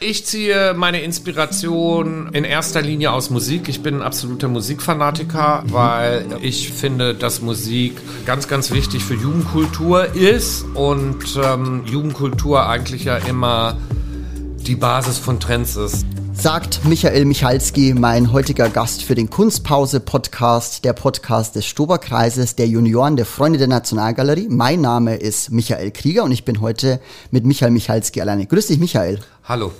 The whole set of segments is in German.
Ich ziehe meine Inspiration in erster Linie aus Musik. Ich bin ein absoluter Musikfanatiker, weil ich finde, dass Musik ganz, ganz wichtig für Jugendkultur ist und ähm, Jugendkultur eigentlich ja immer die Basis von Trends ist sagt Michael Michalski, mein heutiger Gast für den Kunstpause-Podcast, der Podcast des Stoberkreises der Junioren der Freunde der Nationalgalerie. Mein Name ist Michael Krieger und ich bin heute mit Michael Michalski alleine. Grüß dich, Michael. Hallo.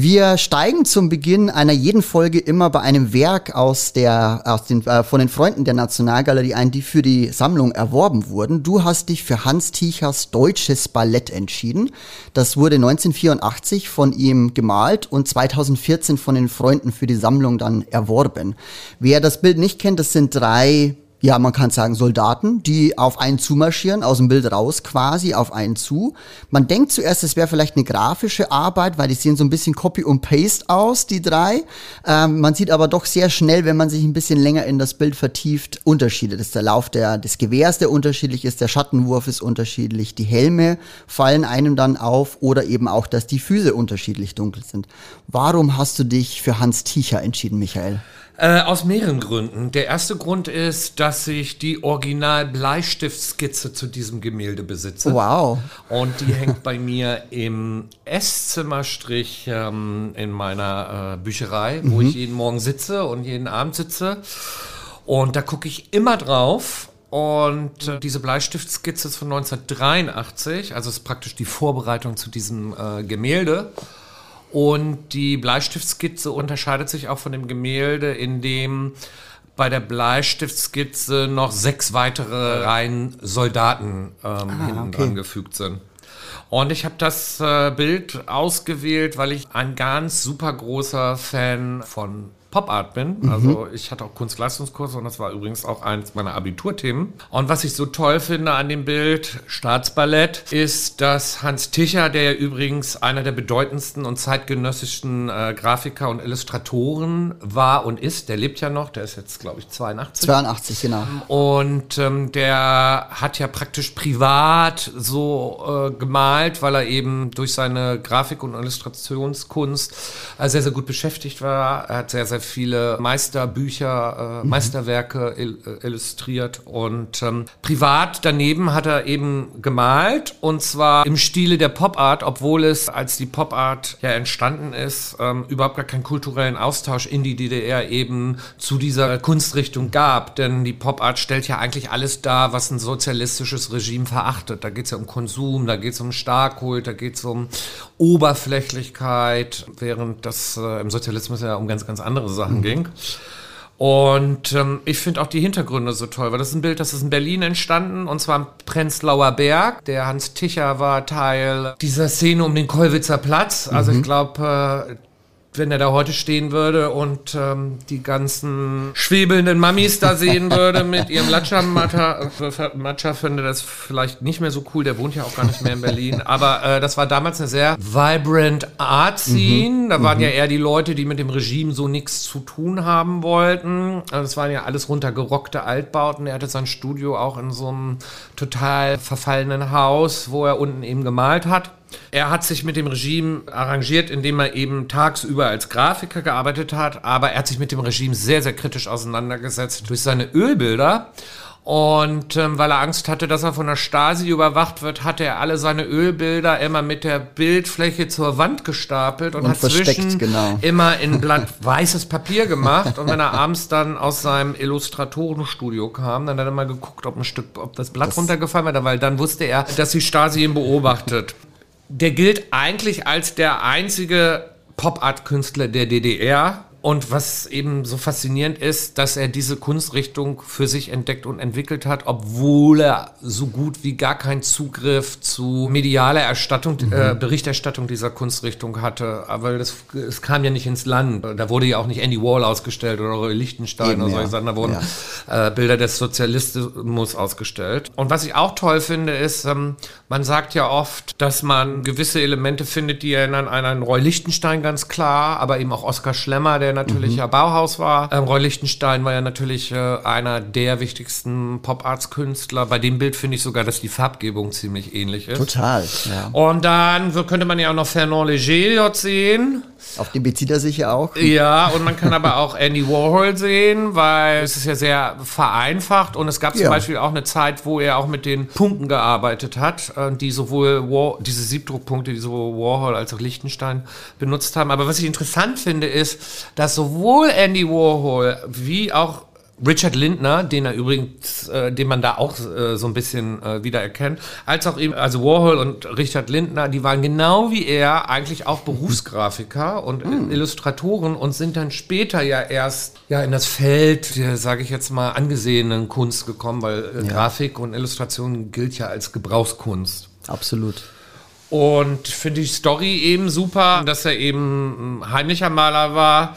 Wir steigen zum Beginn einer jeden Folge immer bei einem Werk aus der, aus den, äh, von den Freunden der Nationalgalerie ein, die für die Sammlung erworben wurden. Du hast dich für Hans Tichers Deutsches Ballett entschieden. Das wurde 1984 von ihm gemalt und 2014 von den Freunden für die Sammlung dann erworben. Wer das Bild nicht kennt, das sind drei ja, man kann sagen Soldaten, die auf einen zumarschieren, aus dem Bild raus quasi auf einen zu. Man denkt zuerst, es wäre vielleicht eine grafische Arbeit, weil die sehen so ein bisschen Copy und Paste aus, die drei. Ähm, man sieht aber doch sehr schnell, wenn man sich ein bisschen länger in das Bild vertieft, Unterschiede. Das ist der Lauf der, des Gewehrs, der unterschiedlich ist, der Schattenwurf ist unterschiedlich, die Helme fallen einem dann auf oder eben auch, dass die Füße unterschiedlich dunkel sind. Warum hast du dich für Hans Ticher entschieden, Michael? Äh, aus mehreren Gründen. Der erste Grund ist, dass ich die Original-Bleistiftskizze zu diesem Gemälde besitze. Wow. Und die hängt bei mir im Esszimmerstrich ähm, in meiner äh, Bücherei, mhm. wo ich jeden Morgen sitze und jeden Abend sitze. Und da gucke ich immer drauf. Und äh, diese Bleistiftskizze ist von 1983, also ist praktisch die Vorbereitung zu diesem äh, Gemälde. Und die Bleistiftskizze unterscheidet sich auch von dem Gemälde, in dem bei der Bleistiftskizze noch sechs weitere Reihen Soldaten ähm, ah, hinten okay. dran gefügt sind. Und ich habe das äh, Bild ausgewählt, weil ich ein ganz super großer Fan von Pop Art bin. Mhm. Also ich hatte auch Kunstleistungskurse und das war übrigens auch eines meiner Abiturthemen. Und was ich so toll finde an dem Bild Staatsballett ist, dass Hans Ticher, der ja übrigens einer der bedeutendsten und zeitgenössischen äh, Grafiker und Illustratoren war und ist, der lebt ja noch, der ist jetzt glaube ich 82. 82, genau. Und ähm, der hat ja praktisch privat so äh, gemalt, weil er eben durch seine Grafik- und Illustrationskunst äh, sehr, sehr gut beschäftigt war. Er hat sehr, sehr sehr viele Meisterbücher, äh, mhm. Meisterwerke il äh, illustriert und ähm, privat daneben hat er eben gemalt und zwar im Stile der Pop Art, obwohl es, als die Pop Art ja entstanden ist, ähm, überhaupt gar keinen kulturellen Austausch in die DDR eben zu dieser Kunstrichtung gab. Denn die Pop Art stellt ja eigentlich alles dar, was ein sozialistisches Regime verachtet. Da geht es ja um Konsum, da geht es um Starkkult, da geht es um Oberflächlichkeit, während das äh, im Sozialismus ja um ganz, ganz andere andere Sachen ging. Und ähm, ich finde auch die Hintergründe so toll, weil das ist ein Bild, das ist in Berlin entstanden und zwar am Prenzlauer Berg. Der Hans Ticher war Teil dieser Szene um den Kollwitzer Platz. Also mhm. ich glaube, äh, wenn er da heute stehen würde und ähm, die ganzen schwebelnden Mammis da sehen würde mit ihrem Latscha-Matcha, Matcha finde das vielleicht nicht mehr so cool. Der wohnt ja auch gar nicht mehr in Berlin. Aber äh, das war damals eine sehr vibrant Art-Scene. Mhm. Da waren mhm. ja eher die Leute, die mit dem Regime so nichts zu tun haben wollten. Also das waren ja alles runtergerockte Altbauten. Er hatte sein Studio auch in so einem total verfallenen Haus, wo er unten eben gemalt hat. Er hat sich mit dem Regime arrangiert, indem er eben tagsüber als Grafiker gearbeitet hat, aber er hat sich mit dem Regime sehr, sehr kritisch auseinandergesetzt durch seine Ölbilder. Und ähm, weil er Angst hatte, dass er von der Stasi überwacht wird, hat er alle seine Ölbilder immer mit der Bildfläche zur Wand gestapelt und, und hat zwischen genau. immer in Blatt weißes Papier gemacht. Und wenn er abends dann aus seinem Illustratorenstudio kam, dann hat er mal geguckt, ob ein Stück, ob das Blatt das runtergefallen war, weil dann wusste er, dass die Stasi ihn beobachtet der gilt eigentlich als der einzige Pop-Art-Künstler der DDR, und was eben so faszinierend ist, dass er diese Kunstrichtung für sich entdeckt und entwickelt hat, obwohl er so gut wie gar keinen Zugriff zu medialer Erstattung, mhm. äh, Berichterstattung dieser Kunstrichtung hatte. Aber das, es kam ja nicht ins Land. Da wurde ja auch nicht Andy Wall ausgestellt oder Roy Lichtenstein eben, oder solche ja. Sachen. Da wurden ja. äh, Bilder des Sozialismus ausgestellt. Und was ich auch toll finde, ist, ähm, man sagt ja oft, dass man gewisse Elemente findet, die erinnern an einen Roy Lichtenstein ganz klar, aber eben auch Oskar Schlemmer, der ja natürlich ja Bauhaus war. Ähm, Roy Lichtenstein war ja natürlich äh, einer der wichtigsten Pop-Arts-Künstler. Bei dem Bild finde ich sogar, dass die Farbgebung ziemlich ähnlich ist. Total, ja. Und dann so könnte man ja auch noch Fernand Léger dort sehen. Auf den bezieht er sich ja auch. Ja, und man kann aber auch Andy Warhol sehen, weil es ist ja sehr vereinfacht und es gab zum Ja. Beispiel auch eine Zeit, wo er auch mit den Punkten gearbeitet hat, äh, die sowohl War, diese Siebdruckpunkte, die sowohl Warhol als auch Lichtenstein benutzt haben. Aber was ich interessant finde, ist, dass sowohl Andy Warhol wie auch Richard Lindner, den er übrigens, äh, den man da auch äh, so ein bisschen äh, wieder erkennt, als auch eben, also Warhol und Richard Lindner, die waren genau wie er eigentlich auch Berufsgrafiker und Hm. Illustratoren und sind dann später ja erst ja in das Feld, der, sage ich jetzt mal, angesehenen Kunst gekommen, weil äh, Grafik und Illustration gilt ja als Gebrauchskunst. Absolut. Und finde die Story eben super, dass er eben ein heimlicher Maler war.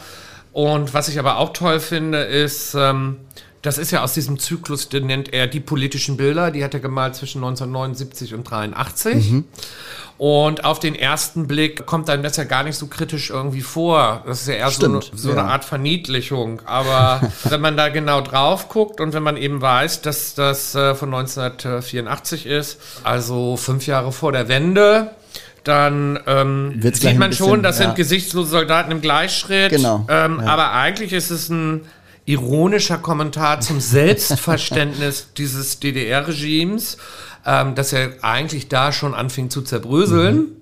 Und was ich aber auch toll finde, ist, ähm, das ist ja aus diesem Zyklus, den nennt er die politischen Bilder. Die hat er gemalt zwischen 1979 und 83. Und auf den ersten Blick kommt einem das ja gar nicht so kritisch irgendwie vor. Das ist ja eher so, eine, Stimmt, so ja. eine Art Verniedlichung. Aber wenn man da genau drauf guckt und wenn man eben weiß, dass das äh, von 1984 ist, also fünf Jahre vor der Wende, dann ähm, sieht man schon, bisschen, das ja. sind gesichtslose Soldaten im Gleichschritt. Genau, Ähm, ja. Aber eigentlich ist es ein ironischer Kommentar zum Selbstverständnis dieses DDR-Regimes, ähm, dass er eigentlich da schon anfing zu zerbröseln. Mhm.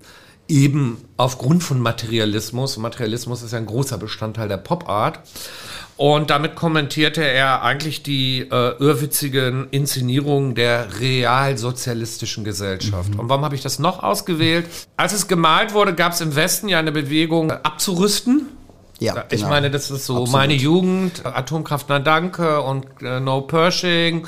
Eben aufgrund von Materialismus. Materialismus ist ja ein großer Bestandteil der Pop-Art. Und damit kommentierte er eigentlich die äh, irrwitzigen Inszenierungen der realsozialistischen Gesellschaft. Und warum habe ich das noch ausgewählt? Als es gemalt wurde, gab es im Westen ja eine Bewegung, abzurüsten. Ja, Ich genau. meine, das ist so Absolut. meine Jugend, Atomkraft, na danke und äh, No Pershing.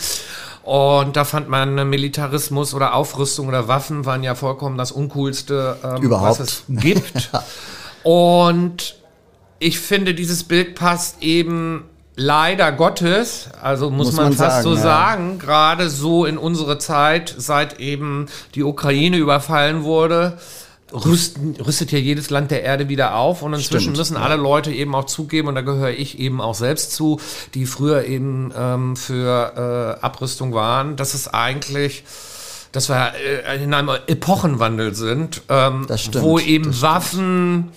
Und da fand man äh, Militarismus oder Aufrüstung oder Waffen waren ja vollkommen das Uncoolste, ähm, was es gibt. Und ich finde, dieses Bild passt eben leider Gottes, also muss, Muss man, man fast sagen, so ja. sagen, gerade so in unsere Zeit, seit eben die Ukraine überfallen wurde, rüsten, rüstet ja jedes Land der Erde wieder auf und inzwischen Stimmt, müssen alle Leute eben auch zugeben, und da gehöre ich eben auch selbst zu, die früher eben ähm, für äh, Abrüstung waren, dass es eigentlich dass wir äh, in einem Epochenwandel sind, ähm, wo eben. Waffen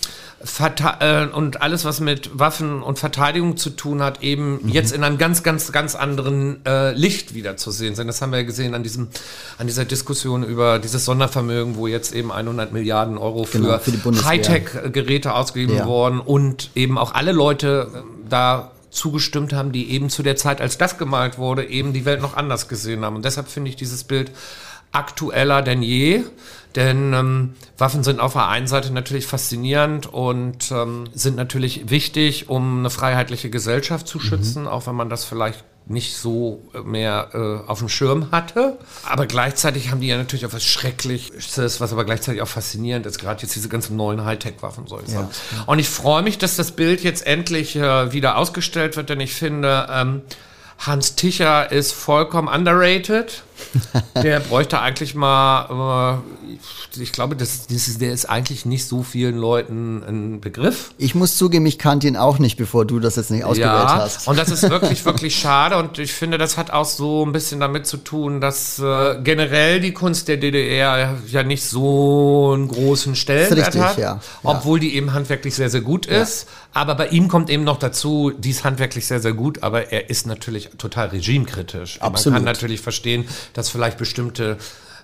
Verte äh, und alles, was mit Waffen und Verteidigung zu tun hat, eben Mhm. jetzt in einem ganz, ganz, ganz anderen äh, Licht wieder zu sehen sind. Das haben wir ja gesehen an diesem, an dieser Diskussion über dieses Sondervermögen, wo jetzt eben 100 Milliarden Euro für, Genau, für. Hightech-Geräte ausgegeben Ja. worden und eben auch alle Leute äh, da zugestimmt haben, die eben zu der Zeit, als das gemalt wurde, eben die Welt noch anders gesehen haben. Und deshalb finde ich dieses Bild aktueller denn je. Denn ähm, Waffen sind auf der einen Seite natürlich faszinierend und ähm, sind natürlich wichtig, um eine freiheitliche Gesellschaft zu schützen, auch wenn man das vielleicht nicht so äh, mehr äh, auf dem Schirm hatte. Aber gleichzeitig haben die ja natürlich auch was Schreckliches, was aber gleichzeitig auch faszinierend ist. Gerade jetzt diese ganzen neuen Hightech-Waffen soll ich sagen. Und ich freue mich, dass das Bild jetzt endlich äh, wieder ausgestellt wird, denn ich finde, ähm, Hans Ticher ist vollkommen underrated. Der bräuchte eigentlich mal, äh, ich glaube, das, das ist, der ist eigentlich nicht so vielen Leuten ein Begriff. Ich muss zugeben, ich kannte ihn auch nicht, bevor du das jetzt nicht ausgewählt Ja, hast. und das ist wirklich, wirklich schade. Und ich finde, das hat auch so ein bisschen damit zu tun, dass äh, generell die Kunst der DDR ja nicht so einen großen Stellenwert richtig, hat, ja. Ja. obwohl die eben handwerklich sehr, sehr gut ist. Aber bei ihm kommt eben noch dazu, die ist handwerklich sehr, sehr gut, aber er ist natürlich total regimekritisch. Absolut. Man kann natürlich verstehen, dass vielleicht bestimmte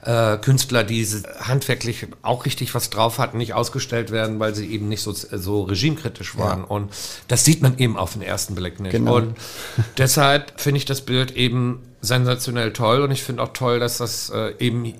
äh, Künstler, die handwerklich auch richtig was drauf hatten, nicht ausgestellt werden, weil sie eben nicht so, so regimekritisch waren. Und das sieht man eben auf den ersten Blick nicht. Genau. Und deshalb finde ich das Bild eben sensationell toll und ich finde auch toll, dass das äh, eben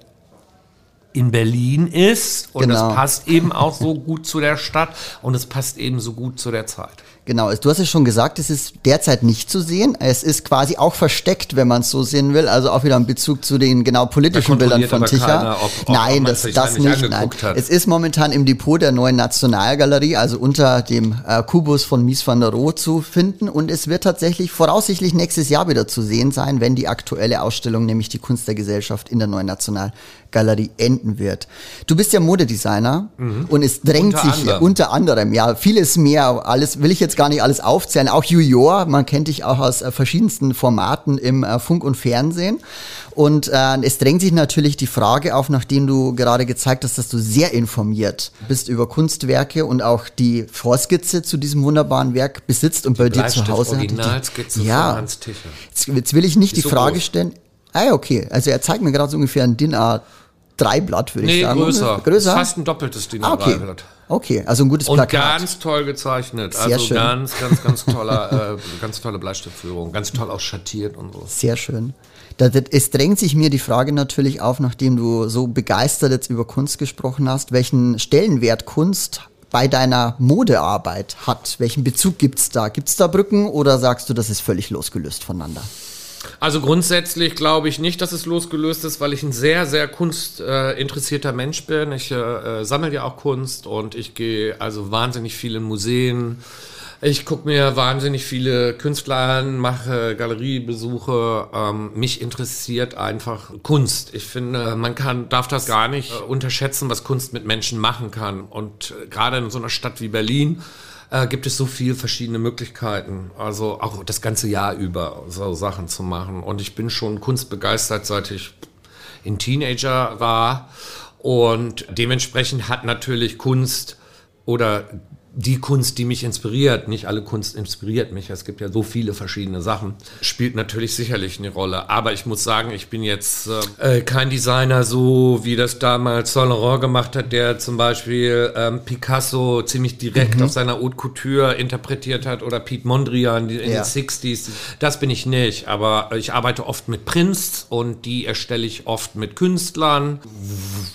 in Berlin ist und Genau. es passt eben auch so gut zu der Stadt und es passt eben so gut zu der Zeit. Genau, du hast es schon gesagt, es ist derzeit nicht zu sehen. Es ist quasi auch versteckt, wenn man es so sehen will. Also auch wieder ein Bezug zu den genau politischen Bildern von ob- ob- ob nein, man das, das da nicht. Nein. hat. Es ist momentan im Depot der neuen Nationalgalerie, also unter dem äh, Kubus von Mies van der Rohe zu finden. Und es wird tatsächlich voraussichtlich nächstes Jahr wieder zu sehen sein, wenn die aktuelle Ausstellung, nämlich die Kunst der Gesellschaft in der neuen Nationalgalerie enden wird. Du bist ja Modedesigner und es drängt Mhm. Unter sich anderem. unter anderem, ja, vieles mehr, alles will ich jetzt gar nicht alles aufzählen. Auch Junior, man kennt dich auch aus äh, verschiedensten Formaten im äh, Funk und Fernsehen. Und äh, es drängt sich natürlich die Frage auf, nachdem du gerade gezeigt hast, dass du sehr informiert bist über Kunstwerke und auch die Vorskizze zu diesem wunderbaren Werk besitzt und die bei dir zu Hause Originalskizze die, ja, Hans. Jetzt, jetzt will ich nicht die so Frage groß. stellen. Ah, okay. Also er zeigt mir gerade so ungefähr ein DIN A3-Blatt, würde ich Nee, sagen. größer. Größer? Fast ein doppeltes DIN Ah, okay. A3-Blatt. Okay, also ein gutes Und Plakat. ganz toll gezeichnet. Sehr also schön. ganz, ganz, ganz toller, äh, ganz tolle Bleistiftführung. Ganz toll auch schattiert und so. Sehr schön. Da, das, es drängt sich mir die Frage natürlich auf, nachdem du so begeistert jetzt über Kunst gesprochen hast, welchen Stellenwert Kunst bei deiner Modearbeit hat. Welchen Bezug gibt's da? Gibt's da Brücken oder sagst du, das ist völlig losgelöst voneinander? Also grundsätzlich glaube ich nicht, dass es losgelöst ist, weil ich ein sehr, sehr kunstinteressierter äh, Mensch bin. Ich äh, äh, sammle ja auch Kunst und ich gehe also wahnsinnig viel in Museen. Ich gucke mir wahnsinnig viele Künstler an, mache Galeriebesuche. Ähm, mich interessiert einfach Kunst. Ich finde, man kann, darf das gar nicht äh, unterschätzen, was Kunst mit Menschen machen kann. Und äh, gerade in so einer Stadt wie Berlin äh, gibt es so viele verschiedene Möglichkeiten. Also auch das ganze Jahr über so Sachen zu machen. Und ich bin schon kunstbegeistert, seit ich ein Teenager war. Und dementsprechend hat natürlich Kunst oder die Kunst, die mich inspiriert, nicht alle Kunst inspiriert mich, es gibt ja so viele verschiedene Sachen, spielt natürlich sicherlich eine Rolle. Aber ich muss sagen, ich bin jetzt äh, kein Designer so, wie das damals Saint Laurent gemacht hat, der zum Beispiel ähm, Picasso ziemlich direkt auf seiner Haute Couture interpretiert hat oder Piet Mondrian in Ja. den 60s. Das bin ich nicht, aber ich arbeite oft mit Prints und die erstelle ich oft mit Künstlern,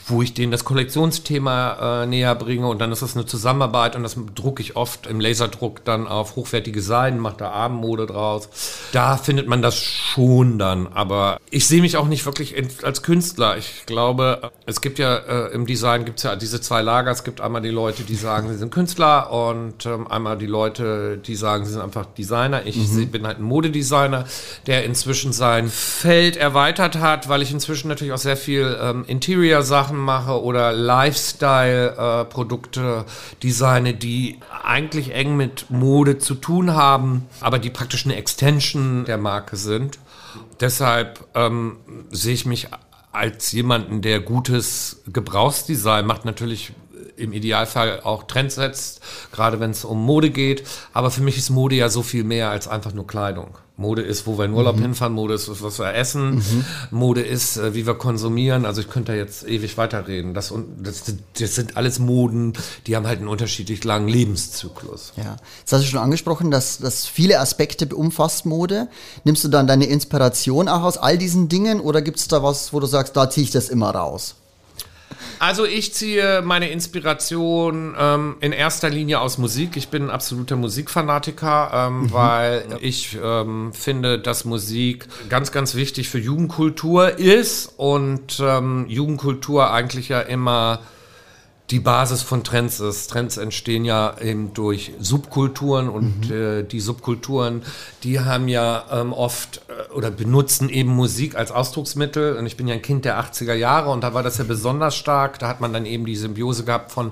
wo ich denen das Kollektionsthema äh, näher bringe und dann ist das eine Zusammenarbeit und das drucke ich oft im Laserdruck dann auf hochwertige Seiten, mache da Abendmode draus. Da findet man das schon dann, aber ich sehe mich auch nicht wirklich als Künstler. Ich glaube, es gibt ja äh, im Design gibt es ja diese zwei Lager. Es gibt einmal die Leute, die sagen, sie sind Künstler und ähm, einmal die Leute, die sagen, sie sind einfach Designer. Ich seh- bin halt ein Modedesigner, der inzwischen sein Feld erweitert hat, weil ich inzwischen natürlich auch sehr viel ähm, Interior-Sachen mache oder Lifestyle-Produkte designe, die eigentlich eng mit Mode zu tun haben, aber die praktisch eine Extension der Marke sind. Deshalb ähm, sehe ich mich als jemanden, der gutes Gebrauchsdesign macht, natürlich im Idealfall auch Trends setzt, gerade wenn es um Mode geht. Aber für mich ist Mode ja so viel mehr als einfach nur Kleidung. Mode ist, wo wir in Urlaub hinfahren, Mode ist, was wir essen, Mode ist, äh, wie wir konsumieren. Also ich könnte da jetzt ewig weiterreden. Das, das, das sind alles Moden, die haben halt einen unterschiedlich langen Lebenszyklus. Ja, jetzt hast du schon angesprochen, dass das viele Aspekte umfasst Mode. Nimmst du dann deine Inspiration auch aus all diesen Dingen oder gibt es da was, wo du sagst, da ziehe ich das immer raus? Also ich ziehe meine Inspiration ähm, in erster Linie aus Musik. Ich bin ein absoluter Musikfanatiker, ähm, weil ich ähm, finde, dass Musik ganz, ganz wichtig für Jugendkultur ist und ähm, Jugendkultur eigentlich ja immer die Basis von Trends ist. Trends entstehen ja eben durch Subkulturen und äh, die Subkulturen, die haben ja ähm, oft äh, oder benutzen eben Musik als Ausdrucksmittel. Und ich bin ja ein Kind der 80er Jahre und da war das ja besonders stark. Da hat man dann eben die Symbiose gehabt von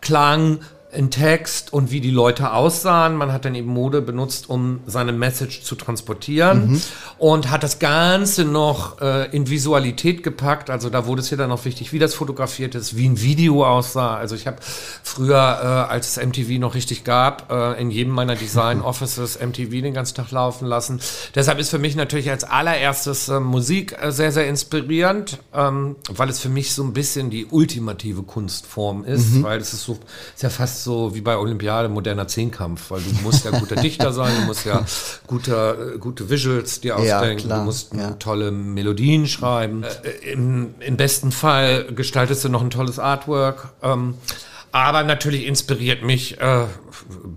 Klang, in Text und wie die Leute aussahen. Man hat dann eben Mode benutzt, um seine Message zu transportieren und hat das Ganze noch äh, in Visualität gepackt. Also da wurde es ja dann auch wichtig, wie das fotografiert ist, wie ein Video aussah. Also ich habe früher, äh, als es MTV noch richtig gab, äh, in jedem meiner Design Offices MTV den ganzen Tag laufen lassen. Deshalb ist für mich natürlich als allererstes äh, Musik äh, sehr, sehr inspirierend, ähm, weil es für mich so ein bisschen die ultimative Kunstform ist, weil es ist so, ist ja fast so wie bei Olympiade moderner Zehnkampf, weil du musst ja guter Dichter sein, du musst ja gute, äh, gute Visuals dir Ja, ausdenken, klar, du musst ja. tolle Melodien schreiben. Äh, im, Im besten Fall gestaltest du noch ein tolles Artwork. Ähm, aber natürlich inspiriert mich, äh,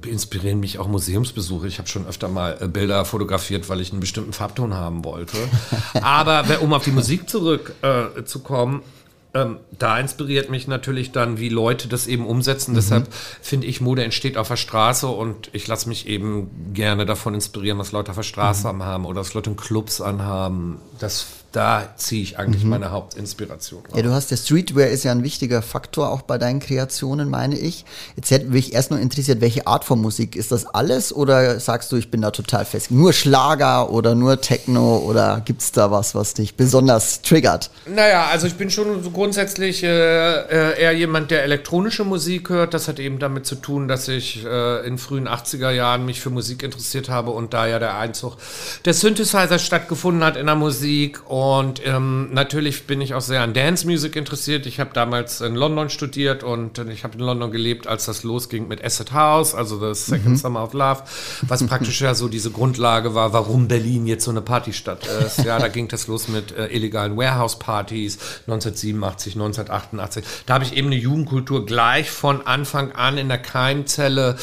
inspirieren mich auch Museumsbesuche. Ich habe schon öfter mal äh, Bilder fotografiert, weil ich einen bestimmten Farbton haben wollte. Aber um auf die Musik zurückzukommen, äh, ähm, da inspiriert mich natürlich dann, wie Leute das eben umsetzen. Deshalb finde ich, Mode entsteht auf der Straße und ich lasse mich eben gerne davon inspirieren, was Leute auf der Straße haben oder was Leute in Clubs anhaben. Das da ziehe ich eigentlich mhm. meine Hauptinspiration. Raus. Ja, du hast der Streetwear ist ja ein wichtiger Faktor auch bei deinen Kreationen, meine ich. Jetzt hätte mich erst nur interessiert, welche Art von Musik ist das alles oder sagst du, ich bin da total fest? Nur Schlager oder nur Techno oder gibt es da was, was dich besonders triggert? Naja, also ich bin schon so grundsätzlich äh, äh eher jemand, der elektronische Musik hört. Das hat eben damit zu tun, dass ich äh, in frühen 80er Jahren mich für Musik interessiert habe und da ja der Einzug des Synthesizers stattgefunden hat in der Musik. Und ähm, natürlich bin ich auch sehr an Dance Music interessiert. Ich habe damals in London studiert und ich habe in London gelebt, als das losging mit Acid House, also das Second mhm. Summer of Love, was praktisch ja so diese Grundlage war, warum Berlin jetzt so eine Partystadt ist. Ja, da ging das los mit äh, illegalen Warehouse-Partys 1987, 1988. Da habe ich eben eine Jugendkultur gleich von Anfang an in der Keimzelle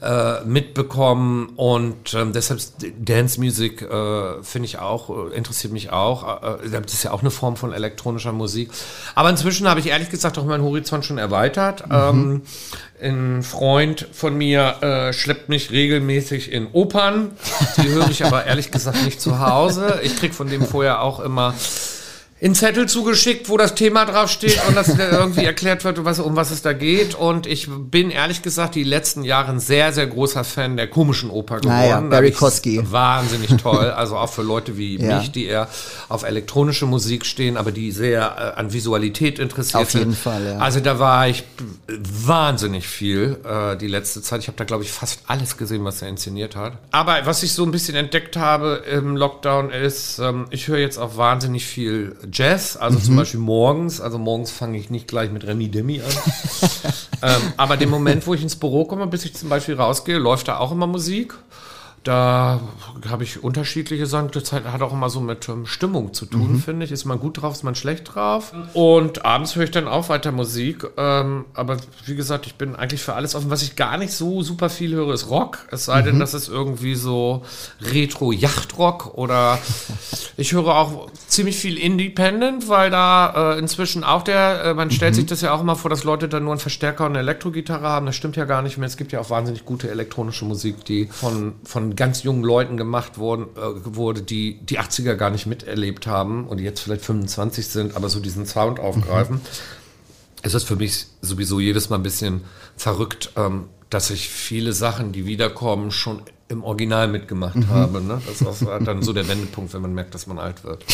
äh, mitbekommen und ähm, deshalb Dance Music äh, finde ich auch, äh, interessiert mich auch. Äh, das ist ja auch eine Form von elektronischer Musik. Aber inzwischen habe ich ehrlich gesagt auch meinen Horizont schon erweitert. Mhm. Ähm, ein Freund von mir äh, schleppt mich regelmäßig in Opern. Die höre ich aber ehrlich gesagt nicht zu Hause. Ich kriege von dem vorher auch immer einen Zettel zugeschickt, wo das Thema draufsteht und das irgendwie erklärt wird, was, um was es da geht. Und ich bin ehrlich gesagt die letzten Jahre ein sehr, sehr großer Fan der komischen Oper geworden. Naja, Barry Kosky. Wahnsinnig toll. Also auch für Leute wie ja. mich, die eher auf elektronische Musik stehen, aber die sehr äh, an Visualität interessiert auf sind. Auf jeden Fall, ja. Also da war ich wahnsinnig viel äh, die letzte Zeit. Ich habe da, glaube ich, fast alles gesehen, was er inszeniert hat. Aber was ich so ein bisschen entdeckt habe im Lockdown ist, ähm, ich höre jetzt auch wahnsinnig viel Jazz, also mhm. zum Beispiel morgens. Also morgens fange ich nicht gleich mit Remy Demi an. ähm, aber den Moment, wo ich ins Büro komme, bis ich zum Beispiel rausgehe, läuft da auch immer Musik. Da habe ich unterschiedliche Sachen. Das hat auch immer so mit ähm, Stimmung zu tun, mhm. finde ich. Ist man gut drauf, ist man schlecht drauf. Und abends höre ich dann auch weiter Musik. Ähm, aber wie gesagt, ich bin eigentlich für alles offen. Was ich gar nicht so super viel höre, ist Rock. Es sei mhm. denn, das ist irgendwie so Retro-Yachtrock oder ich höre auch ziemlich viel Independent, weil da äh, inzwischen auch der, äh, man stellt mhm. sich das ja auch immer vor, dass Leute dann nur einen Verstärker und eine Elektrogitarre haben. Das stimmt ja gar nicht mehr. Es gibt ja auch wahnsinnig gute elektronische Musik, die von, von ganz jungen Leuten gemacht worden, äh, wurde, die die 80er gar nicht miterlebt haben und jetzt vielleicht 25 sind, aber so diesen Sound aufgreifen. Mhm. Es ist für mich sowieso jedes Mal ein bisschen verrückt, ähm, dass ich viele Sachen, die wiederkommen, schon im Original mitgemacht mhm. habe. Ne? Das ist auch dann so der Wendepunkt, wenn man merkt, dass man alt wird.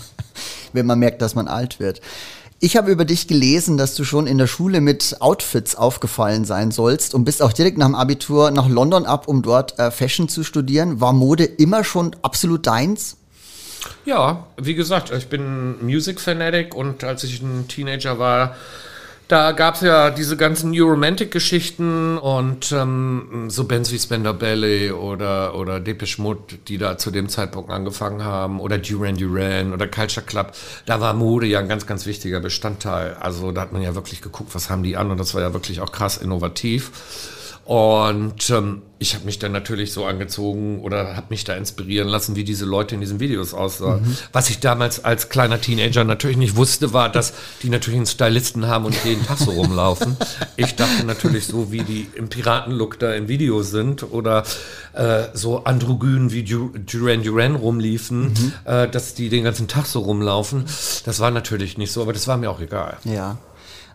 wenn man merkt, dass man alt wird. Ich habe über dich gelesen, dass du schon in der Schule mit Outfits aufgefallen sein sollst und bist auch direkt nach dem Abitur nach London ab, um dort äh, Fashion zu studieren. War Mode immer schon absolut deins? Ja, wie gesagt, ich bin Music Fanatic und als ich ein Teenager war, da gab es ja diese ganzen New Romantic-Geschichten und ähm, so Bands wie Spender Ballet oder, oder Depeche Mode, die da zu dem Zeitpunkt angefangen haben, oder Duran Duran oder Culture Club. Da war Mode ja ein ganz, ganz wichtiger Bestandteil. Also da hat man ja wirklich geguckt, was haben die an und das war ja wirklich auch krass innovativ. Und ähm, ich habe mich dann natürlich so angezogen oder habe mich da inspirieren lassen, wie diese Leute in diesen Videos aussahen. Mhm. Was ich damals als kleiner Teenager natürlich nicht wusste, war, dass die natürlich einen Stylisten haben und jeden Tag so rumlaufen. Ich dachte natürlich so, wie die im Piratenlook da im Video sind oder äh, so androgyn wie Duran Duran rumliefen, mhm. äh, dass die den ganzen Tag so rumlaufen. Das war natürlich nicht so, aber das war mir auch egal. Ja.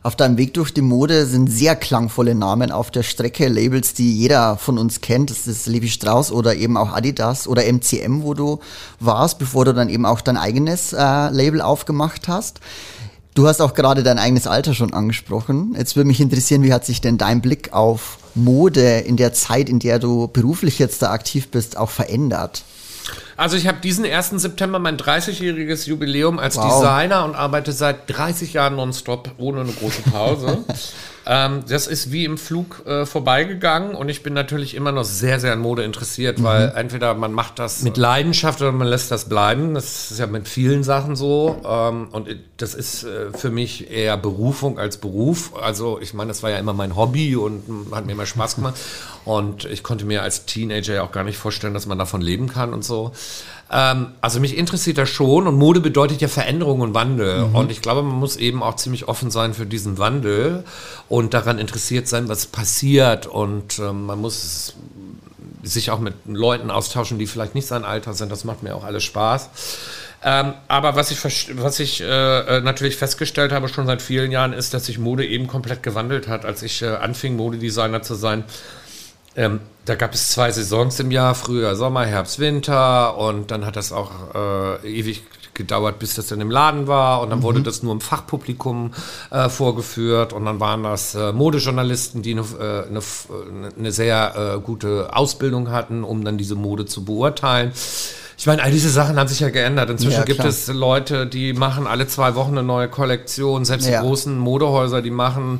Auf deinem Weg durch die Mode sind sehr klangvolle Namen auf der Strecke, Labels, die jeder von uns kennt. Das ist Levi Strauss oder eben auch Adidas oder MCM, wo du warst, bevor du dann eben auch dein eigenes äh, Label aufgemacht hast. Du hast auch gerade dein eigenes Alter schon angesprochen. Jetzt würde mich interessieren, wie hat sich denn dein Blick auf Mode in der Zeit, in der du beruflich jetzt da aktiv bist, auch verändert? Also ich habe diesen 1. September mein 30-jähriges Jubiläum als wow. Designer und arbeite seit 30 Jahren nonstop ohne eine große Pause. Ähm, das ist wie im Flug äh, vorbeigegangen und ich bin natürlich immer noch sehr, sehr an Mode interessiert, mhm. weil entweder man macht das mit Leidenschaft oder man lässt das bleiben. Das ist ja mit vielen Sachen so. Ähm, und das ist äh, für mich eher Berufung als Beruf. Also ich meine, das war ja immer mein Hobby und hat mir immer Spaß gemacht. Und ich konnte mir als Teenager ja auch gar nicht vorstellen, dass man davon leben kann und so. Ähm, also mich interessiert das schon und Mode bedeutet ja Veränderung und Wandel. Mhm. Und ich glaube, man muss eben auch ziemlich offen sein für diesen Wandel und daran interessiert sein, was passiert. Und ähm, man muss sich auch mit Leuten austauschen, die vielleicht nicht sein Alter sind. Das macht mir auch alles Spaß. Ähm, aber was ich, was ich äh, äh, natürlich festgestellt habe schon seit vielen Jahren, ist, dass sich Mode eben komplett gewandelt hat. Als ich äh, anfing, Modedesigner zu sein, ähm, da gab es zwei Saisons im Jahr, früher Sommer, Herbst, Winter und dann hat das auch äh, ewig gedauert, bis das dann im Laden war und dann mhm. wurde das nur im Fachpublikum äh, vorgeführt und dann waren das äh, Modejournalisten, die eine, eine, eine sehr äh, gute Ausbildung hatten, um dann diese Mode zu beurteilen. Ich meine, all diese Sachen haben sich ja geändert. Inzwischen ja, gibt es Leute, die machen alle zwei Wochen eine neue Kollektion. Selbst ja. die großen Modehäuser, die machen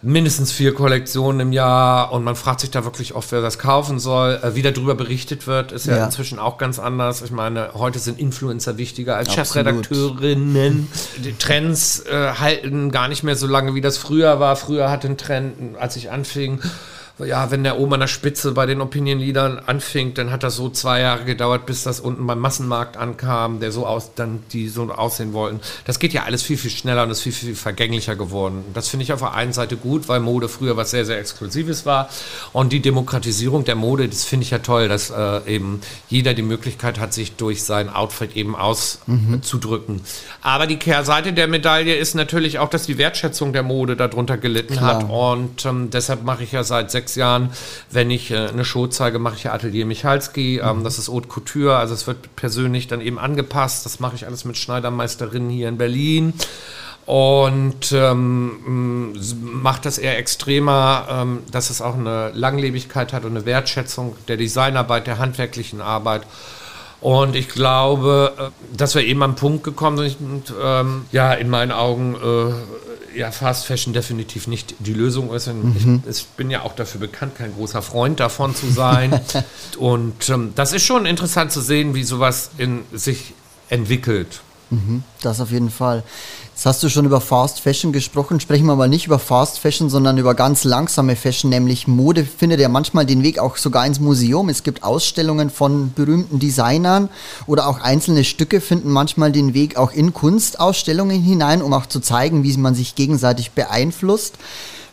mindestens vier Kollektionen im Jahr und man fragt sich da wirklich oft, wer das kaufen soll. Äh, wie darüber berichtet wird, ist ja, ja, inzwischen auch ganz anders. Ich meine, heute sind Influencer wichtiger als Absolut. Chefredakteurinnen. Die Trends äh, halten gar nicht mehr so lange, wie das früher war. Früher hatte ein Trend, als ich anfing, ja, wenn der oben an der Spitze bei den Opinion-Liedern anfing, dann hat das so zwei Jahre gedauert, bis das unten beim Massenmarkt ankam, der so aus, dann die so aussehen wollten. Das geht ja alles viel, viel schneller und ist viel, viel vergänglicher geworden. Das finde ich auf der einen Seite gut, weil Mode früher was sehr, sehr Exklusives war. Und die Demokratisierung der Mode, das finde ich ja toll, dass äh, eben jeder die Möglichkeit hat, sich durch sein Outfit eben auszudrücken. Mhm. Aber die Kehrseite der Medaille ist natürlich auch, dass die Wertschätzung der Mode darunter gelitten Klar. hat. Und ähm, deshalb mache ich ja seit sechs sechs Jahren, wenn ich äh, eine Show zeige, mache ich ja Atelier Michalski. Ähm, mhm. Das ist Haute Couture, also es wird persönlich dann eben angepasst. Das mache ich alles mit Schneidermeisterinnen hier in Berlin und ähm, macht das eher extremer, ähm, dass es auch eine Langlebigkeit hat und eine Wertschätzung der Designarbeit, der handwerklichen Arbeit. Und ich glaube, äh, dass wir eben am Punkt gekommen sind, und, ähm, ja, in meinen Augen äh, ja, Fast Fashion definitiv nicht die Lösung ist. Mhm. Ich, ich, bin ja auch dafür bekannt, kein großer Freund davon zu sein. und ähm, das ist schon interessant zu sehen, wie sowas in sich entwickelt. Mhm, das auf jeden Fall. Jetzt hast du schon über Fast Fashion gesprochen. Sprechen wir mal nicht über Fast Fashion, sondern über ganz langsame Fashion, nämlich Mode findet ja manchmal den Weg auch sogar ins Museum. Es gibt Ausstellungen von berühmten Designern oder auch einzelne Stücke finden manchmal den Weg auch in Kunstausstellungen hinein, um auch zu zeigen, wie man sich gegenseitig beeinflusst.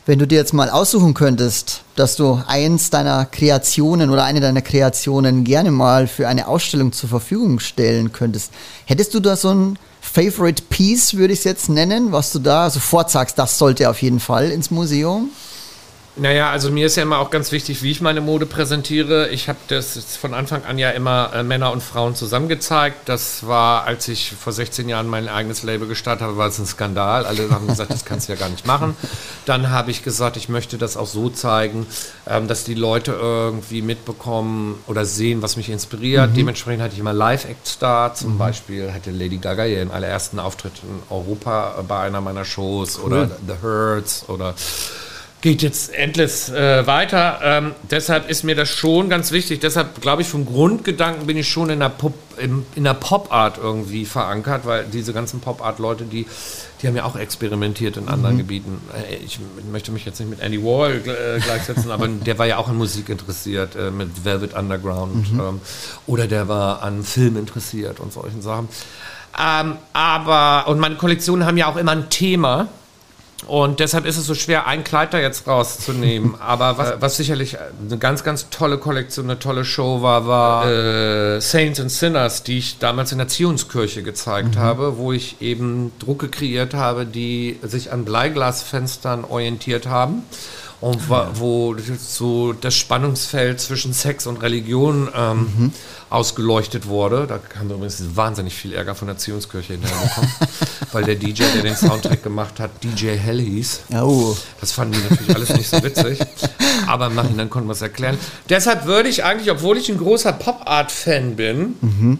Wenn du dir jetzt mal aussuchen könntest, dass du eins deiner Kreationen oder eine deiner Kreationen gerne mal für eine Ausstellung zur Verfügung stellen könntest, hättest du da so ein Favorite Piece, würde ich es jetzt nennen, was du da sofort sagst, das sollte auf jeden Fall ins Museum? Naja, also mir ist ja immer auch ganz wichtig, wie ich meine Mode präsentiere. Ich habe das von Anfang an ja immer äh, Männer und Frauen zusammen gezeigt. Das war, als ich vor 16 Jahren mein eigenes Label gestartet habe, war es ein Skandal. Alle haben gesagt, das kannst du ja gar nicht machen. Dann habe ich gesagt, ich möchte das auch so zeigen, ähm, dass die Leute irgendwie mitbekommen oder sehen, was mich inspiriert. Mhm. Dementsprechend hatte ich immer Live-Acts da. Zum mhm. Beispiel hatte Lady Gaga ihren allerersten Auftritt in Europa bei einer meiner Shows cool. oder The Hurts oder geht jetzt endless äh, weiter. Ähm, deshalb ist mir das schon ganz wichtig. Deshalb glaube ich, vom Grundgedanken bin ich schon in der, Pop, in, in der Pop-Art irgendwie verankert, weil diese ganzen Pop-Art-Leute, die, die haben ja auch experimentiert in anderen mhm. Gebieten. Äh, ich möchte mich jetzt nicht mit Andy Wall äh, gleichsetzen, aber der war ja auch an Musik interessiert, äh, mit Velvet Underground. Mhm. Ähm, oder der war an Film interessiert und solchen Sachen. Ähm, aber, und meine Kollektionen haben ja auch immer ein Thema. Und deshalb ist es so schwer, ein Kleid da jetzt rauszunehmen. Aber was, was, sicherlich eine ganz, ganz tolle Kollektion, eine tolle Show war, war äh, Saints and Sinners, die ich damals in der Zionskirche gezeigt mhm. habe, wo ich eben Drucke kreiert habe, die sich an Bleiglasfenstern orientiert haben und wo so das Spannungsfeld zwischen Sex und Religion ähm, mhm. ausgeleuchtet wurde. Da haben wir übrigens wahnsinnig viel Ärger von der Zionskirche hinterher bekommen, weil der DJ, der den Soundtrack gemacht hat, DJ Hell hieß. Oh. Das fanden die natürlich alles nicht so witzig, aber im Nachhinein konnten wir es erklären. Deshalb würde ich eigentlich, obwohl ich ein großer Pop-Art-Fan bin, mhm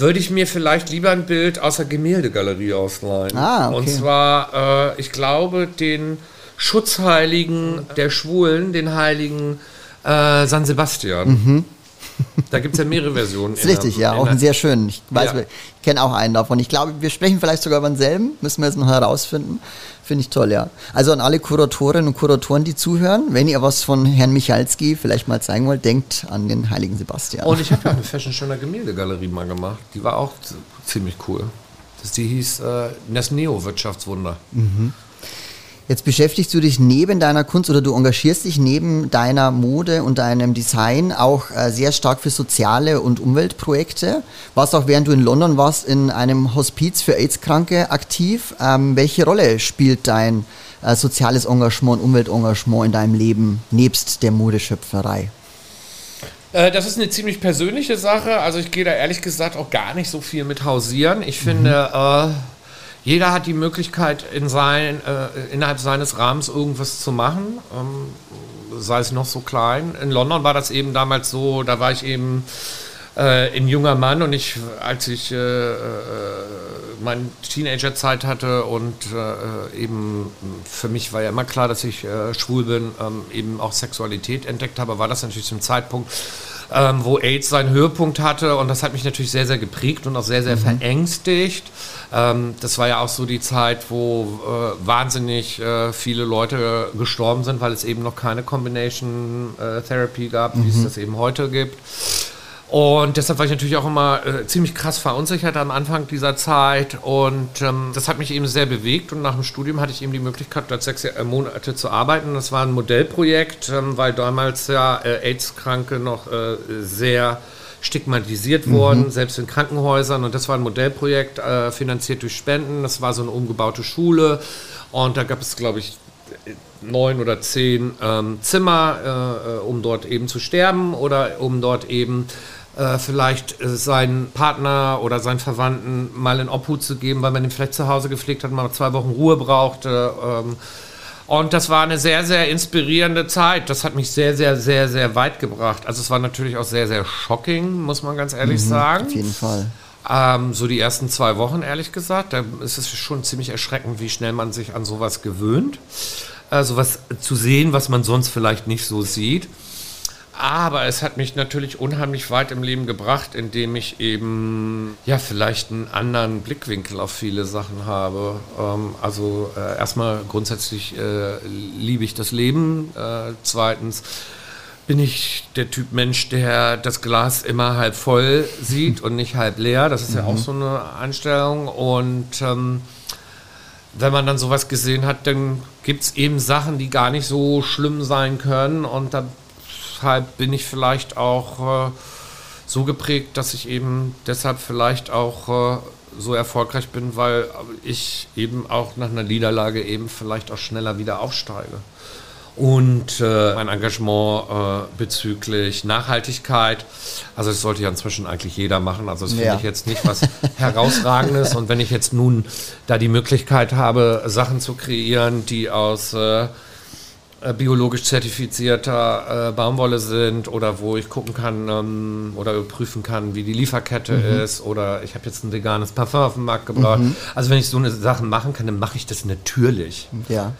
würde ich mir vielleicht lieber ein Bild aus der Gemäldegalerie ausleihen. Ah, okay. Und zwar, äh, ich glaube, den Schutzheiligen der Schwulen, den heiligen äh, San Sebastian. Mhm. Da gibt es ja mehrere Versionen. Das ist richtig, der, ja, auch sehr schön. Ich weiß, ja. ich kenne auch einen davon. Ich glaube, wir sprechen vielleicht sogar über denselben, müssen wir jetzt noch herausfinden. Finde ich toll, ja. Also an alle Kuratorinnen und Kuratoren, die zuhören, wenn ihr was von Herrn Michalski vielleicht mal zeigen wollt, denkt an den heiligen Sebastian. Und ich habe ja eine Fashion Schöner Gemäldegalerie mal gemacht. Die war auch ziemlich cool. Das, die hieß äh, das Neo-Wirtschaftswunder. Mhm. Jetzt beschäftigst du dich neben deiner Kunst oder du engagierst dich neben deiner Mode und deinem Design auch äh, sehr stark für soziale und Umweltprojekte. Warst auch während du in London warst in einem Hospiz für AIDS-Kranke aktiv. Ähm, welche Rolle spielt dein äh, soziales Engagement und Umweltengagement in deinem Leben nebst der Modeschöpferei? Äh, das ist eine ziemlich persönliche Sache. Also ich gehe da ehrlich gesagt auch gar nicht so viel mit hausieren. Ich finde, mhm. äh, jeder hat die Möglichkeit, in sein, äh, innerhalb seines Rahmens irgendwas zu machen, ähm, sei es noch so klein. In London war das eben damals so, da war ich eben äh, ein junger Mann und ich, als ich äh, äh meine Teenagerzeit hatte und äh, eben für mich war ja immer klar, dass ich äh, schwul bin, ähm, eben auch Sexualität entdeckt habe, war das natürlich zum Zeitpunkt, ähm, wo AIDS seinen Höhepunkt hatte und das hat mich natürlich sehr, sehr geprägt und auch sehr, sehr mhm. verängstigt. Ähm, das war ja auch so die Zeit, wo äh, wahnsinnig äh, viele Leute gestorben sind, weil es eben noch keine Combination äh, Therapy gab, mhm. wie es mhm. das eben heute gibt. Und deshalb war ich natürlich auch immer äh, ziemlich krass verunsichert am Anfang dieser Zeit. Und ähm, das hat mich eben sehr bewegt. Und nach dem Studium hatte ich eben die Möglichkeit, dort sechs äh, Monate zu arbeiten. Das war ein Modellprojekt, ähm, weil damals ja äh, AIDS-Kranke noch äh, sehr stigmatisiert mhm. wurden, selbst in Krankenhäusern. Und das war ein Modellprojekt, äh, finanziert durch Spenden. Das war so eine umgebaute Schule. Und da gab es, glaube ich, neun oder zehn ähm, Zimmer, äh, äh um dort eben zu sterben oder um dort eben äh, vielleicht äh, seinen Partner oder seinen Verwandten mal in Obhut zu geben, weil man ihn vielleicht zu Hause gepflegt hat, mal zwei Wochen Ruhe brauchte. Ähm, und das war eine sehr, sehr inspirierende Zeit. Das hat mich sehr, sehr, sehr, sehr weit gebracht. Also es war natürlich auch sehr, sehr shocking, muss man ganz ehrlich mhm, sagen. Auf jeden Fall. Ähm, so die ersten zwei Wochen, ehrlich gesagt. Da ist es schon ziemlich erschreckend, wie schnell man sich an sowas gewöhnt. Äh, sowas zu sehen, was man sonst vielleicht nicht so sieht. Aber es hat mich natürlich unheimlich weit im Leben gebracht, indem ich eben ja vielleicht einen anderen Blickwinkel auf viele Sachen habe. Ähm, also äh, erstmal grundsätzlich äh, liebe ich das Leben. Äh, zweitens bin ich der Typ Mensch, der das Glas immer halb voll sieht und nicht halb leer. Das ist mhm. ja auch mhm. so eine Einstellung. Und ähm, wenn man dann sowas gesehen hat, dann gibt es eben Sachen, die gar nicht so schlimm sein können. Und deshalb bin ich vielleicht auch äh, so geprägt, dass ich eben deshalb vielleicht auch äh, so erfolgreich bin, weil ich eben auch nach einer Niederlage eben vielleicht auch schneller wieder aufsteige. Und äh, mein Engagement äh, bezüglich Nachhaltigkeit, also das sollte ja inzwischen eigentlich jeder machen, also das finde ja. ich jetzt nicht was herausragendes. Und wenn ich jetzt nun da die Möglichkeit habe, Sachen zu kreieren, die aus äh, äh, biologisch zertifizierter äh, Baumwolle sind oder wo ich gucken kann ähm, oder überprüfen kann, wie die Lieferkette mhm. ist oder ich habe jetzt ein veganes Parfum auf den Markt gebracht. Mhm. Also wenn ich so eine Sachen machen kann, dann mache ich das natürlich. Ja.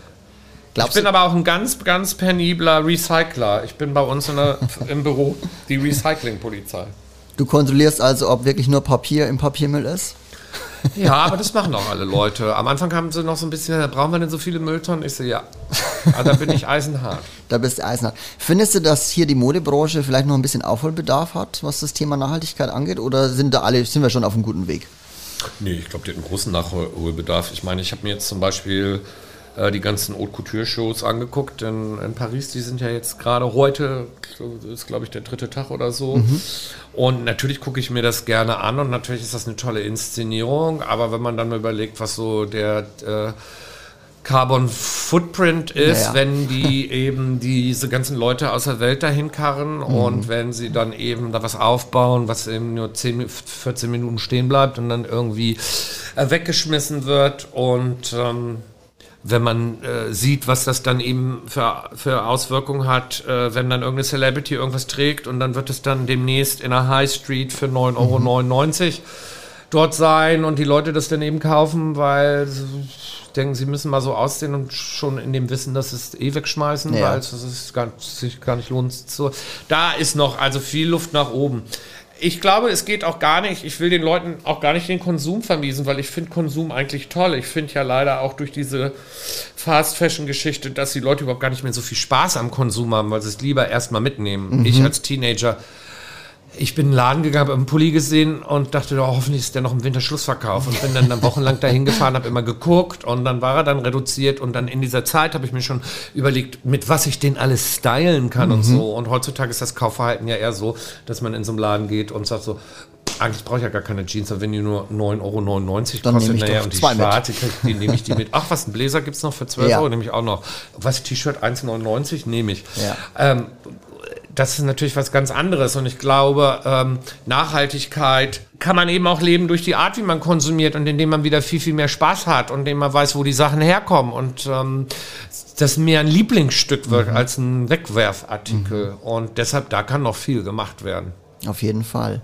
Glaubst ich bin aber auch ein ganz, ganz penibler Recycler. Ich bin bei uns der, im Büro die Recyclingpolizei. Du kontrollierst also, ob wirklich nur Papier im Papiermüll ist? Ja, aber das machen auch alle Leute. Am Anfang haben sie noch so ein bisschen, brauchen wir denn so viele Mülltonnen? Ich so, ja. Aber da bin ich eisenhart. Da bist du eisenhart. Findest du, dass hier die Modebranche vielleicht noch ein bisschen Aufholbedarf hat, was das Thema Nachhaltigkeit angeht? Oder sind da alle, sind wir schon auf einem guten Weg? Nee, ich glaube, die hat einen großen Nachholbedarf. Ich meine, ich habe mir jetzt zum Beispiel äh, die ganzen Haute Couture-Shows angeguckt in, in, Paris. Die sind ja jetzt gerade heute, ist glaube ich der dritte Tag oder so. Mhm. Und natürlich gucke ich mir das gerne an und natürlich ist das eine tolle Inszenierung. Aber wenn man dann mal überlegt, was so der äh, Carbon Footprint ist, naja. wenn die eben diese ganzen Leute aus der Welt dahin karren mhm. und wenn sie dann eben da was aufbauen, was eben nur 10, 14 Minuten stehen bleibt und dann irgendwie äh, weggeschmissen wird und ähm, wenn man äh, sieht, was das dann eben für, für Auswirkungen hat, äh, wenn dann irgendeine Celebrity irgendwas trägt und dann wird es dann demnächst in der High Street für 9,99 Euro dort sein und die Leute das dann eben kaufen, weil sie denken, sie müssen mal so aussehen und schon in dem Wissen, dass es eh wegschmeißen, ja. weil es, gar, sich gar nicht lohnt. So. Da ist noch also viel Luft nach oben ich glaube, es geht auch gar nicht, ich will den Leuten auch gar nicht den Konsum vermiesen, weil ich finde Konsum eigentlich toll. Ich finde ja leider auch durch diese Fast-Fashion-Geschichte, dass die Leute überhaupt gar nicht mehr so viel Spaß am Konsum haben, weil sie es lieber erstmal mitnehmen. Mhm. Ich als Teenager ich bin in den Laden gegangen, habe einen Pulli gesehen und dachte, oh, hoffentlich ist der noch im Winterschlussverkauf und bin dann wochenlang dahin gefahren, habe immer geguckt und dann war er dann reduziert und dann in dieser Zeit habe ich mir schon überlegt, mit was ich den alles stylen kann mhm. und so. Und heutzutage ist das Kaufverhalten ja eher so, dass man in so einen Laden geht und sagt so, eigentlich brauche ich ja gar keine Jeans, aber wenn die nur 9,99 Euro Dann kostet, naja, und die schwarze, die nehme ich die mit. Ach, was, ein Bläser gibt es noch für 12 ja. Euro, nehme ich auch noch. Was, T-Shirt 1,99 nehme ich. Ja. Ähm, das ist natürlich was ganz anderes. Und ich glaube, ähm, Nachhaltigkeit kann man eben auch leben durch die Art, wie man konsumiert und indem man wieder viel, viel mehr Spaß hat und indem man weiß, wo die Sachen herkommen und ähm, das mehr ein Lieblingsstück wird mhm. als ein Wegwerfartikel. Mhm. Und deshalb, da kann noch viel gemacht werden. Auf jeden Fall.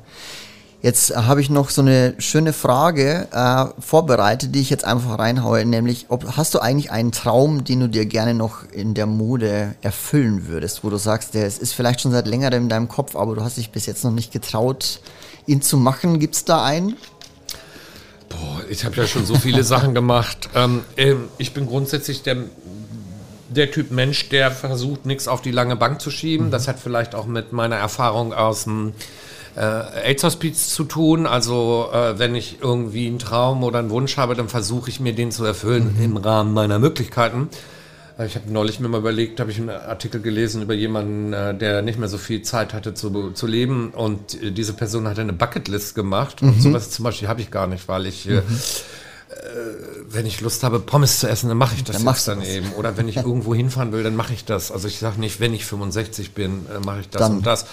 Jetzt habe ich noch so eine schöne Frage äh, vorbereitet, die ich jetzt einfach reinhaue, nämlich, ob, hast du eigentlich einen Traum, den du dir gerne noch in der Mode erfüllen würdest, wo du sagst, der ist vielleicht schon seit längerem in deinem Kopf, aber du hast dich bis jetzt noch nicht getraut, ihn zu machen. Gibt es da einen? Boah, ich habe ja schon so viele Sachen gemacht. Ähm, ähm, ich bin grundsätzlich der der Typ Mensch, der versucht, nichts auf die lange Bank zu schieben. Mhm. Das hat vielleicht auch mit meiner Erfahrung aus dem äh, AIDS-Hospiz zu tun. Also äh, wenn ich irgendwie einen Traum oder einen Wunsch habe, dann versuche ich mir den zu erfüllen mhm. im Rahmen meiner Möglichkeiten. Äh, ich habe neulich mir mal überlegt, habe ich einen Artikel gelesen über jemanden, äh, der nicht mehr so viel Zeit hatte zu, zu leben und äh, diese Person hatte eine Bucketlist gemacht und mhm. sowas zum Beispiel habe ich gar nicht, weil ich mhm. wenn ich Lust habe, Pommes zu essen, dann mache ich das dann jetzt dann das. eben. Oder wenn ich irgendwo hinfahren will, dann mache ich das. Also ich sage nicht, wenn ich 65 bin, mache ich das dann. und das.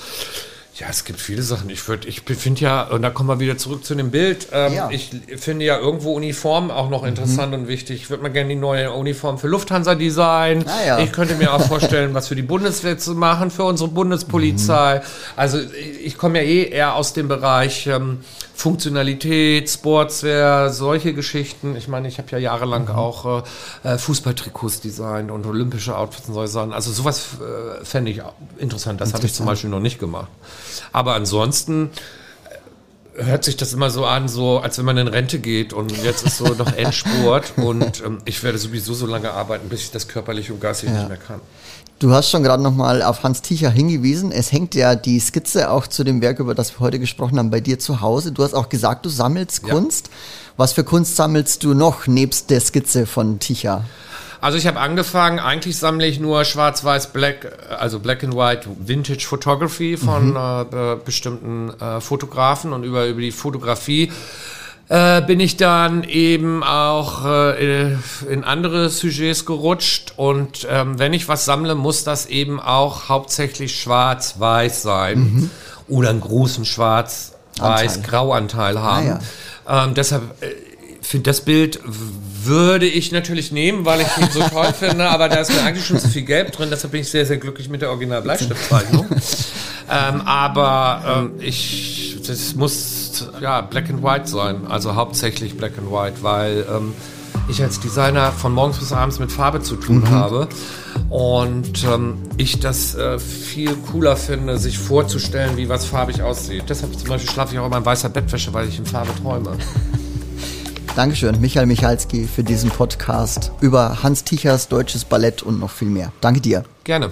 Ja, es gibt viele Sachen. Ich würde, ich finde ja, und da kommen wir wieder zurück zu dem Bild. Ähm, ja. Ich finde ja irgendwo Uniformen auch noch interessant mhm. und wichtig. Ich würde mal gerne die neue Uniform für Lufthansa designen. Ah, ja. Ich könnte mir auch vorstellen, was für die Bundeswehr zu machen, für unsere Bundespolizei. Mhm. Also ich komme ja eh eher aus dem Bereich ähm, Funktionalität, Sportswear, solche Geschichten. Ich meine, ich habe ja jahrelang mhm. auch äh, Fußballtrikots designt und olympische Outfits und solche Sachen. Also sowas äh, fände ich interessant. Das habe ich zum Beispiel noch nicht gemacht. Aber ansonsten äh, hört sich das immer so an, so als wenn man in Rente geht und jetzt ist so noch Endspurt und ähm, ich werde sowieso so lange arbeiten, bis ich das körperlich und geistig ja. nicht mehr kann. Du hast schon gerade nochmal auf Hans Ticher hingewiesen. Es hängt ja die Skizze auch zu dem Werk, über das wir heute gesprochen haben, bei dir zu Hause. Du hast auch gesagt, du sammelst ja. Kunst. Was für Kunst sammelst du noch nebst der Skizze von Ticher? Also ich habe angefangen, eigentlich sammle ich nur schwarz-weiß, black, also black and white Vintage Photography von mhm. äh, bestimmten äh, Fotografen und über, über die Fotografie äh, bin ich dann eben auch äh, in andere Sujets gerutscht. Und ähm, wenn ich was sammle, muss das eben auch hauptsächlich schwarz-weiß sein mhm. oder einen großen schwarz-weiß-grauanteil haben. Ah, ja. ähm, deshalb äh, für das Bild würde ich natürlich nehmen, weil ich ihn so toll finde, aber da ist mir eigentlich schon zu viel Gelb drin, deshalb bin ich sehr, sehr glücklich mit der Original Bleistiftzeichnung. ähm, aber ähm, ich, das muss ja, Black and White sein, also hauptsächlich Black and White, weil ähm, ich als Designer von morgens bis abends mit Farbe zu tun mhm. habe und ähm, ich das äh, viel cooler finde, sich vorzustellen, wie was farbig aussieht. Deshalb zum Beispiel schlafe ich auch immer in weißer Bettwäsche, weil ich in Farbe träume. Dankeschön, Michael Michalski, für diesen Podcast über Hans Tichers deutsches Ballett und noch viel mehr. Danke dir. Gerne.